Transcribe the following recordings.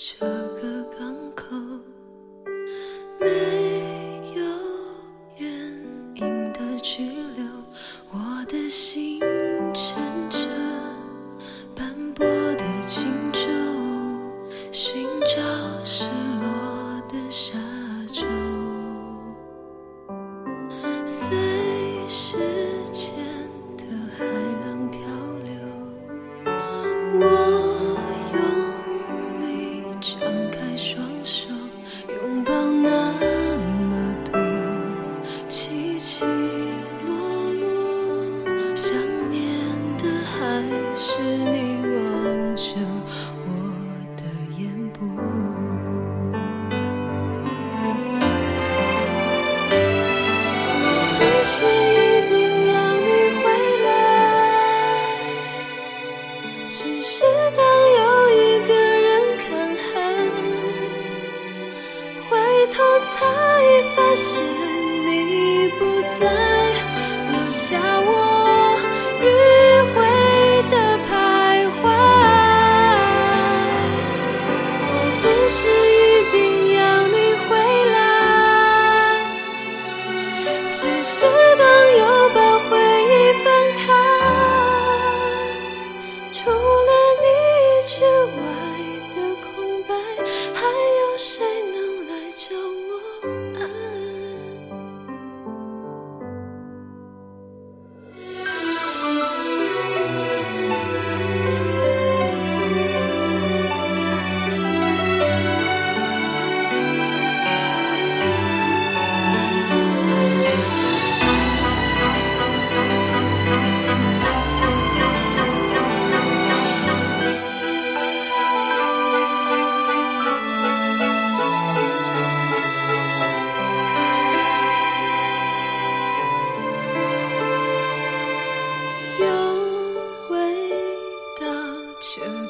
这个港口，没有原因的拘留，我的心乘着斑驳的轻舟，寻找失落的沙洲。随时间想念的还是你望着我的眼波。不是一定要你回来，只是当有一个人看海，回头才发现你不在，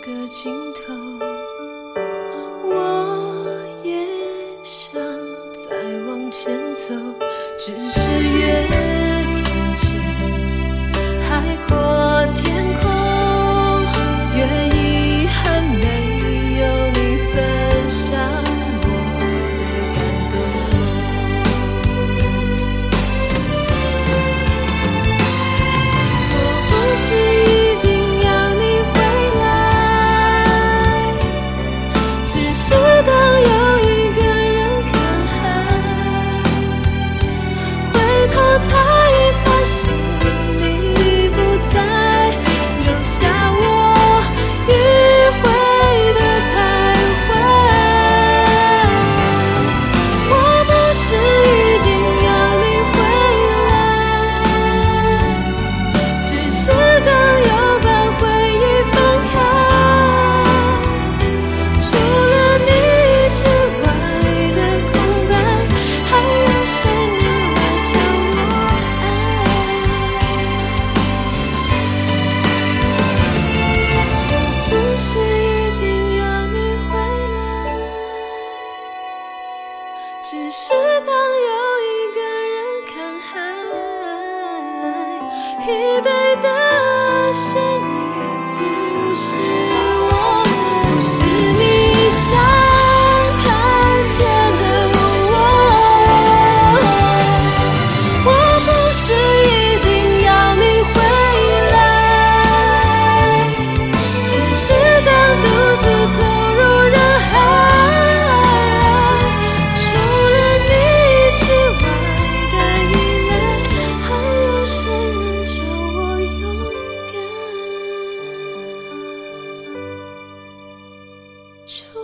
的尽头，我也想再往前走，只是越看见海阔天疲惫的出